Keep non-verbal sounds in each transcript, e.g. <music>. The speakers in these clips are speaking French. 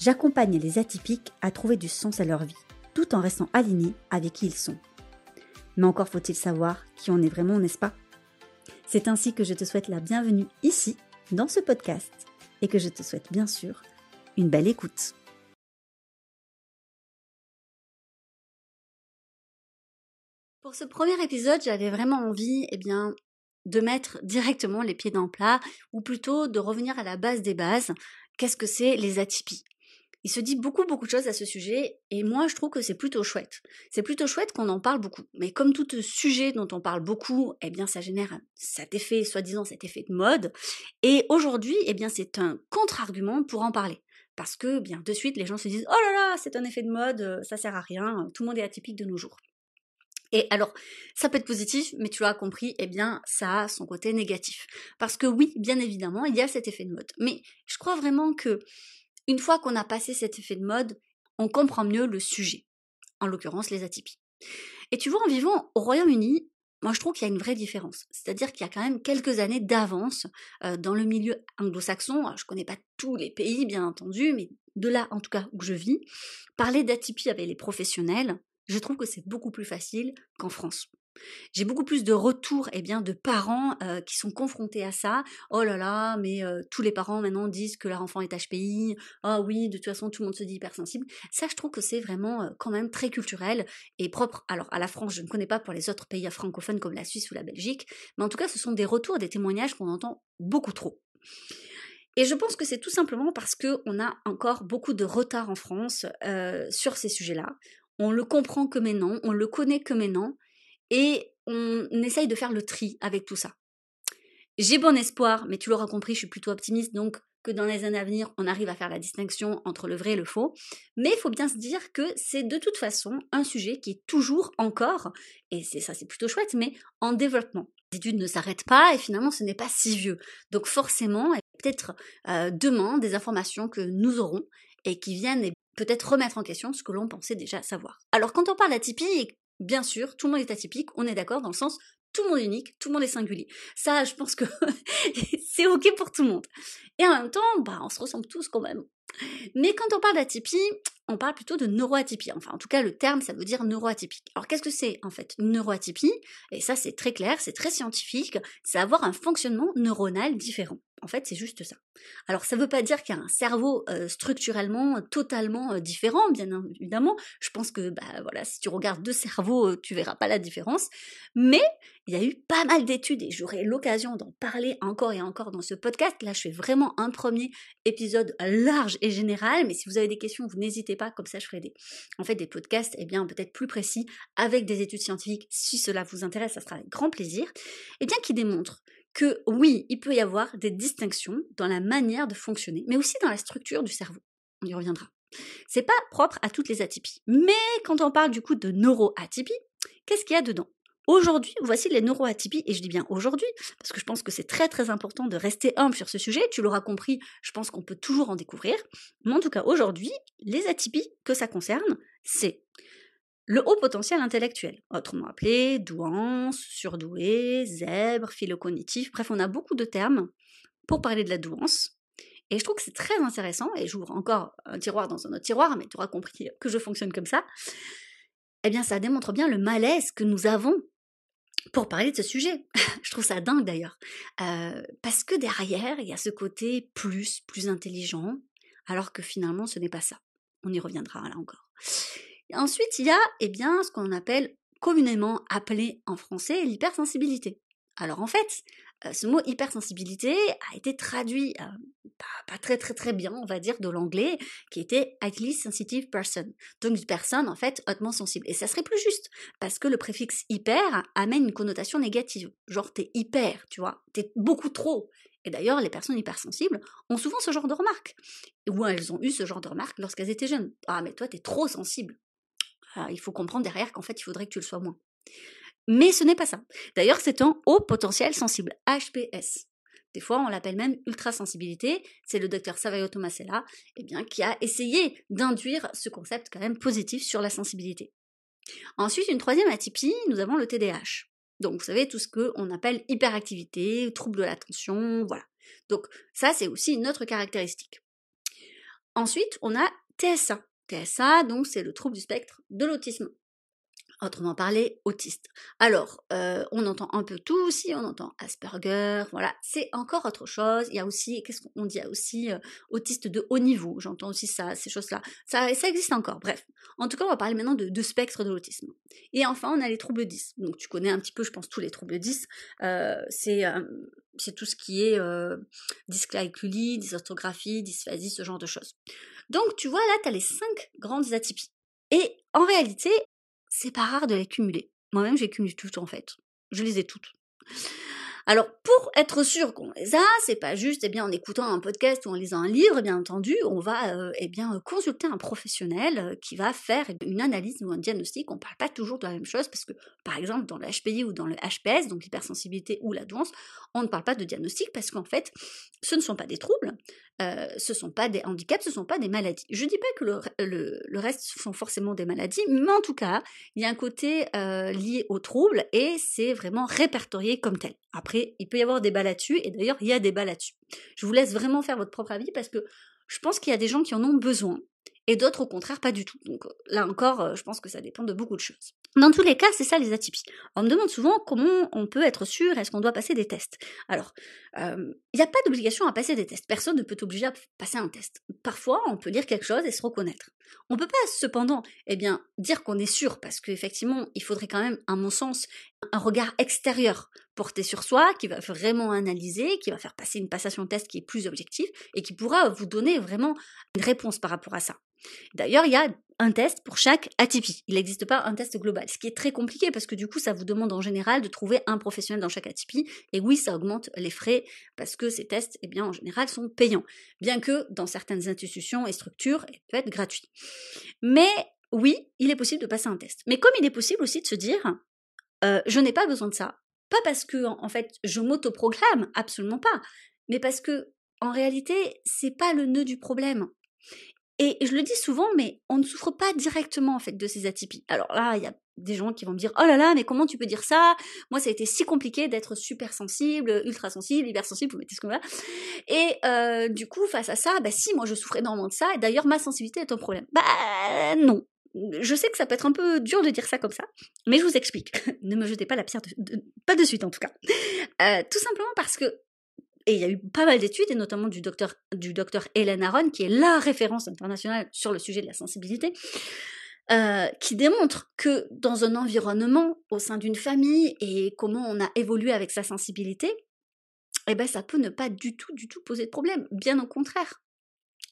j'accompagne les atypiques à trouver du sens à leur vie, tout en restant alignés avec qui ils sont. Mais encore faut-il savoir qui on est vraiment, n'est-ce pas? C'est ainsi que je te souhaite la bienvenue ici, dans ce podcast, et que je te souhaite bien sûr une belle écoute. Pour ce premier épisode, j'avais vraiment envie, eh bien, de mettre directement les pieds dans le plat, ou plutôt de revenir à la base des bases. Qu'est-ce que c'est les atypies? Il se dit beaucoup beaucoup de choses à ce sujet et moi je trouve que c'est plutôt chouette. C'est plutôt chouette qu'on en parle beaucoup. Mais comme tout sujet dont on parle beaucoup, eh bien ça génère cet effet, soi-disant cet effet de mode. Et aujourd'hui, eh bien c'est un contre-argument pour en parler. Parce que bien de suite les gens se disent oh là là c'est un effet de mode, ça sert à rien, tout le monde est atypique de nos jours. Et alors, ça peut être positif, mais tu l'as compris, eh bien, ça a son côté négatif. Parce que oui, bien évidemment, il y a cet effet de mode. Mais je crois vraiment que une fois qu'on a passé cet effet de mode, on comprend mieux le sujet, en l'occurrence les atypies. Et tu vois, en vivant au Royaume-Uni, moi je trouve qu'il y a une vraie différence. C'est-à-dire qu'il y a quand même quelques années d'avance euh, dans le milieu anglo-saxon. Je ne connais pas tous les pays, bien entendu, mais de là en tout cas où je vis, parler d'atypie avec les professionnels, je trouve que c'est beaucoup plus facile qu'en France. J'ai beaucoup plus de retours eh bien, de parents qui sont confrontés à ça. Oh là là, mais tous les parents maintenant disent que leur enfant est HPI. Ah oui, de toute façon, tout le monde se dit hypersensible. Ça, je trouve que c'est vraiment quand même très culturel et propre. Alors, à la France, je ne connais pas pour les autres pays francophones comme la Suisse ou la Belgique, mais en tout cas, ce sont des retours, des témoignages qu'on entend beaucoup trop. Et je pense que c'est tout simplement parce qu'on a encore beaucoup de retard en France sur ces sujets-là. On le comprend que maintenant, on le connaît que maintenant, et on essaye de faire le tri avec tout ça. J'ai bon espoir, mais tu l'auras compris, je suis plutôt optimiste, donc que dans les années à venir, on arrive à faire la distinction entre le vrai et le faux. Mais il faut bien se dire que c'est de toute façon un sujet qui est toujours encore, et c'est ça c'est plutôt chouette, mais en développement. Les études ne s'arrêtent pas et finalement ce n'est pas si vieux. Donc forcément, peut-être euh, demain des informations que nous aurons et qui viennent peut-être remettre en question ce que l'on pensait déjà savoir. Alors quand on parle d'atypie bien sûr, tout le monde est atypique, on est d'accord dans le sens tout le monde est unique, tout le monde est singulier. Ça, je pense que <laughs> c'est ok pour tout le monde. Et en même temps, bah, on se ressemble tous quand même. Mais quand on parle d'atypie, on parle plutôt de neuroatypie. Enfin, en tout cas, le terme, ça veut dire neuroatypique. Alors, qu'est-ce que c'est en fait neuroatypie? Et ça, c'est très clair, c'est très scientifique. C'est avoir un fonctionnement neuronal différent. En fait, c'est juste ça. Alors, ça ne veut pas dire qu'il y a un cerveau euh, structurellement totalement euh, différent, bien évidemment. Je pense que, bah voilà, si tu regardes deux cerveaux, euh, tu verras pas la différence. Mais il y a eu pas mal d'études et j'aurai l'occasion d'en parler encore et encore dans ce podcast. Là, je fais vraiment un premier épisode large et général, mais si vous avez des questions, vous n'hésitez pas, comme ça je ferai des, en fait, des podcasts, eh bien, peut-être plus précis, avec des études scientifiques, si cela vous intéresse, ça sera avec grand plaisir, et eh bien, qui démontrent que oui, il peut y avoir des distinctions dans la manière de fonctionner, mais aussi dans la structure du cerveau. On y reviendra. C'est pas propre à toutes les atypies. Mais quand on parle du coup de neuroatypie, qu'est-ce qu'il y a dedans? Aujourd'hui, voici les neuroatypies, et je dis bien aujourd'hui, parce que je pense que c'est très très important de rester humble sur ce sujet, tu l'auras compris, je pense qu'on peut toujours en découvrir, mais en tout cas aujourd'hui, les atypies que ça concerne, c'est le haut potentiel intellectuel, autrement appelé douance, surdoué, zèbre, philocognitif, bref, on a beaucoup de termes pour parler de la douance. Et je trouve que c'est très intéressant, et j'ouvre encore un tiroir dans un autre tiroir, mais tu auras compris que je fonctionne comme ça. Eh bien, ça démontre bien le malaise que nous avons pour parler de ce sujet. <laughs> je trouve ça dingue d'ailleurs. Euh, parce que derrière, il y a ce côté plus, plus intelligent, alors que finalement, ce n'est pas ça. On y reviendra là encore. Ensuite, il y a eh bien, ce qu'on appelle communément appelé en français l'hypersensibilité. Alors en fait, euh, ce mot hypersensibilité a été traduit euh, pas, très très très bien, on va dire, de l'anglais, qui était highly sensitive person. Donc une personne en fait hautement sensible. Et ça serait plus juste, parce que le préfixe hyper amène une connotation négative. Genre t'es hyper, tu vois, t'es beaucoup trop. Et d'ailleurs, les personnes hypersensibles ont souvent ce genre de remarques. Ou elles ont eu ce genre de remarques lorsqu'elles étaient jeunes. Ah, mais toi, t'es trop sensible. Ah, il faut comprendre derrière qu'en fait, il faudrait que tu le sois moins. Mais ce n'est pas ça. D'ailleurs, c'est un haut potentiel sensible, HPS. Des fois, on l'appelle même ultrasensibilité. C'est le docteur Savaio Tomasella eh bien, qui a essayé d'induire ce concept quand même positif sur la sensibilité. Ensuite, une troisième atypie, nous avons le TDAH. Donc, vous savez, tout ce qu'on appelle hyperactivité, trouble de l'attention, voilà. Donc, ça, c'est aussi une autre caractéristique. Ensuite, on a TSA. TSA, donc, c'est le trouble du spectre de l'autisme autrement parlé, autiste. Alors, euh, on entend un peu tout aussi, on entend Asperger, voilà, c'est encore autre chose. Il y a aussi, qu'est-ce qu'on dit, il y a aussi euh, autiste de haut niveau, j'entends aussi ça, ces choses-là. Ça, existe encore, bref. En tout cas, on va parler maintenant de, spectre de l'autisme. Et enfin, on a les troubles 10. Donc, tu connais un petit peu, je pense, tous les troubles 10. Euh, c'est c'est tout ce qui est dyscalculie, dysorthographie, dysphasie, ce genre de choses. Donc, tu vois, là, tu as les cinq grandes atypies. Et en réalité, c'est pas rare de les cumuler. Moi-même, j'ai cumulé toutes en fait. Je les ai toutes. Alors, pour être sûr qu'on les a, c'est pas juste, eh bien, en écoutant un podcast ou en lisant un livre, bien entendu, on va, euh, eh bien, consulter un professionnel euh, qui va faire une analyse ou un diagnostic. On parle pas toujours de la même chose parce que, par exemple, dans le HPI ou dans le HPS, donc l'hypersensibilité ou la on ne parle pas de diagnostic parce qu'en fait, ce ne sont pas des troubles, euh, ce ne sont pas des handicaps, ce ne sont pas des maladies. Je ne dis pas que le, reste sont forcément des maladies, mais en tout cas, il y a un côté lié aux troubles et c'est vraiment répertorié comme tel. Après, il peut y avoir des bas là-dessus, et d'ailleurs, il y a des bas là-dessus. Je vous laisse vraiment faire votre propre avis parce que je pense qu'il y a des gens qui en ont besoin et d'autres au contraire pas du tout. Donc là encore, je pense que ça dépend de beaucoup de choses. Dans tous les cas, c'est ça les atypies. On me demande souvent comment on peut être sûr, est-ce qu'on doit passer des tests? Alors, il n'y a pas d'obligation à passer des tests. Personne ne peut t'obliger à passer un test. Parfois, on peut lire quelque chose et se reconnaître. On ne peut pas cependant eh bien, dire qu'on est sûr, parce qu'effectivement, il faudrait quand même, à mon sens, un regard extérieur porté sur soi, qui va vraiment analyser, qui va faire passer une passation de test qui est plus objective et qui pourra vous donner vraiment une réponse par rapport à ça. D'ailleurs, il y a un test pour chaque atypie. Il n'existe pas un test global, ce qui est très compliqué parce que du coup, ça vous demande en général de trouver un professionnel dans chaque atypie. Et oui, ça augmente les frais parce que ces tests, eh bien, en général, sont payants. Bien que dans certaines institutions et structures, ils peuvent être gratuits. Mais oui, il est possible de passer un test. Mais comme il est possible aussi de se dire, euh, je n'ai pas besoin de ça. Pas parce que, en fait, je m'autoprogramme, absolument pas. Mais parce que, en réalité, c'est pas le nœud du problème. Et je le dis souvent, mais on ne souffre pas directement en fait de ces atypies. Alors là, il y a des gens qui vont me dire oh là là, mais comment tu peux dire ça? Moi, ça a été si compliqué d'être super sensible, ultra sensible, hyper sensible, vous mettez ce qu'on veut. Et euh, du coup, face à ça, bah si, moi je souffrais énormément de ça. Et d'ailleurs, ma sensibilité est un problème. Bah non. Je sais que ça peut être un peu dur de dire ça comme ça, mais je vous explique. <laughs> ne me jetez pas la pierre, pas de suite en tout cas. Euh, tout simplement parce que et il y a eu pas mal d'études, et notamment du docteur, du docteur Hélène Aron, qui est la référence internationale sur le sujet de la sensibilité, euh, qui démontre que dans un environnement, au sein d'une famille, et comment on a évolué avec sa sensibilité, eh ben, ça peut ne pas du tout, du tout poser de problème. Bien au contraire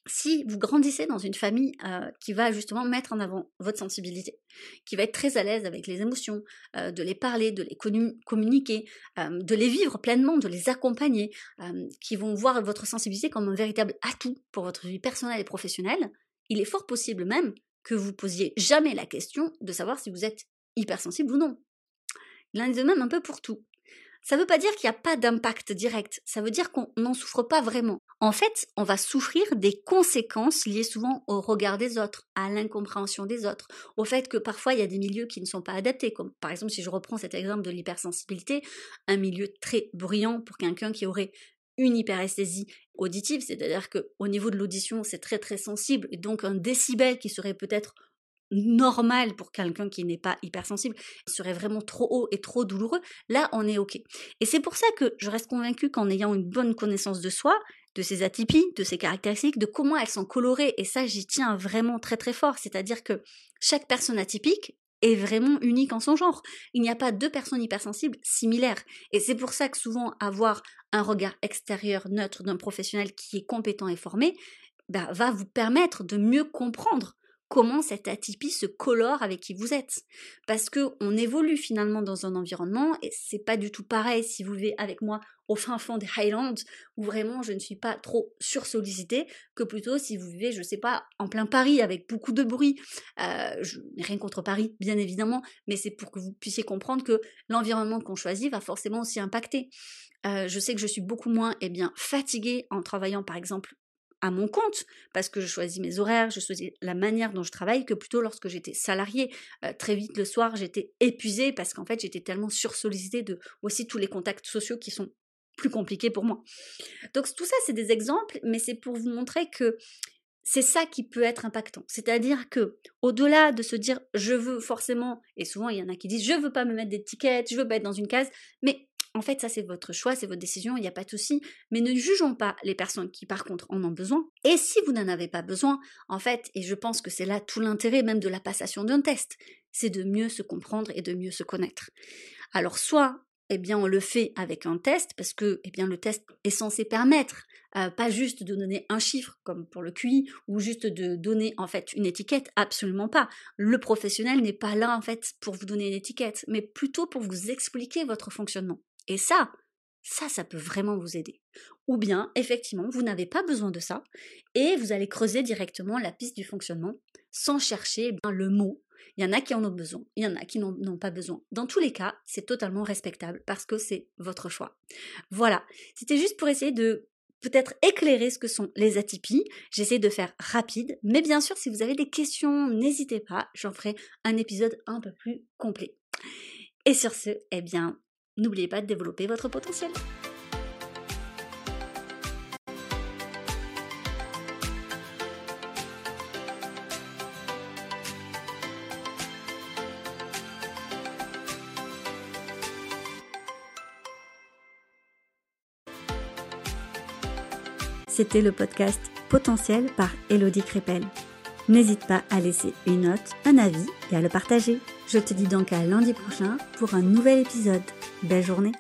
si vous grandissez dans une famille euh, qui va justement mettre en avant votre sensibilité, qui va être très à l'aise avec les émotions, euh, de les parler, de les communiquer, euh, de les vivre pleinement, de les accompagner, qui vont voir votre sensibilité comme un véritable atout pour votre vie personnelle et professionnelle, il est fort possible même que vous posiez jamais la question de savoir si vous êtes hypersensible ou non. Il en est de même un peu pour tout. Ça ne veut pas dire qu'il n'y a pas d'impact direct, ça veut dire qu'on n'en souffre pas vraiment. En fait, on va souffrir des conséquences liées souvent au regard des autres, à l'incompréhension des autres, au fait que parfois il y a des milieux qui ne sont pas adaptés, comme par exemple si je reprends cet exemple de l'hypersensibilité, un milieu très bruyant pour quelqu'un qui aurait une hyperesthésie auditive, c'est-à-dire qu'au niveau de l'audition, c'est très très sensible, et donc un décibel qui serait peut-être normal pour quelqu'un qui n'est pas hypersensible serait vraiment trop haut et trop douloureux, là on est ok. Et c'est pour ça que je reste convaincue qu'en ayant une bonne connaissance de soi, de ses atypies, de ses caractéristiques, de comment elles sont colorées, et ça j'y tiens vraiment très très fort, c'est-à-dire que chaque personne atypique est vraiment unique en son genre. Il n'y a pas deux personnes hypersensibles similaires. Et c'est pour ça que souvent avoir un regard extérieur neutre d'un professionnel qui est compétent et formé bah, va vous permettre de mieux comprendre comment cette atypie se colore avec qui vous êtes. Parce que on évolue finalement dans un environnement et c'est pas du tout pareil si vous vivez avec moi au fin fond des Highlands où vraiment je ne suis pas trop sursollicitée que plutôt si vous vivez, je sais pas, en plein Paris avec beaucoup de bruit. Euh, je n'ai rien contre Paris, bien évidemment, mais c'est pour que vous puissiez comprendre que l'environnement qu'on choisit va forcément aussi impacter. Euh, je sais que je suis beaucoup moins eh bien, fatiguée en travaillant par exemple à mon compte, parce que je choisis mes horaires, je choisis la manière dont je travaille, que plutôt lorsque j'étais salariée. Euh, très vite le soir, j'étais épuisée parce qu'en fait, j'étais tellement sursollicitée de aussi tous les contacts sociaux qui sont plus compliqués pour moi. Donc tout ça, c'est des exemples, mais c'est pour vous montrer que c'est ça qui peut être impactant. C'est-à-dire que, au-delà de se dire je veux forcément, et souvent il y en a qui disent je veux pas me mettre d'étiquette, je veux pas être dans une case, mais en fait, ça c'est votre choix, c'est votre décision, il n'y a pas de souci. Mais ne jugeons pas les personnes qui par contre en ont besoin. Et si vous n'en avez pas besoin, en fait, et je pense que c'est là tout l'intérêt même de la passation d'un test, c'est de mieux se comprendre et de mieux se connaître. Alors soit eh bien, on le fait avec un test parce que, eh bien, le test est censé permettre euh, pas juste de donner un chiffre comme pour le QI ou juste de donner en fait une étiquette, absolument pas. Le professionnel n'est pas là en fait pour vous donner une étiquette, mais plutôt pour vous expliquer votre fonctionnement. Et ça, ça, ça peut vraiment vous aider. Ou bien, effectivement, vous n'avez pas besoin de ça et vous allez creuser directement la piste du fonctionnement sans chercher le mot. Il y en a qui en ont besoin, il y en a qui n'en ont pas besoin. Dans tous les cas, c'est totalement respectable parce que c'est votre choix. Voilà, c'était juste pour essayer de peut-être éclairer ce que sont les atypies. J'essaie de faire rapide, mais bien sûr, si vous avez des questions, n'hésitez pas, j'en ferai un épisode un peu plus complet. Et sur ce, eh bien, N'oubliez pas de développer votre potentiel. C'était le podcast Potentiel par Elodie Crépel. N'hésite pas à laisser une note, un avis et à le partager. Je te dis donc à lundi prochain pour un nouvel épisode. Belle journée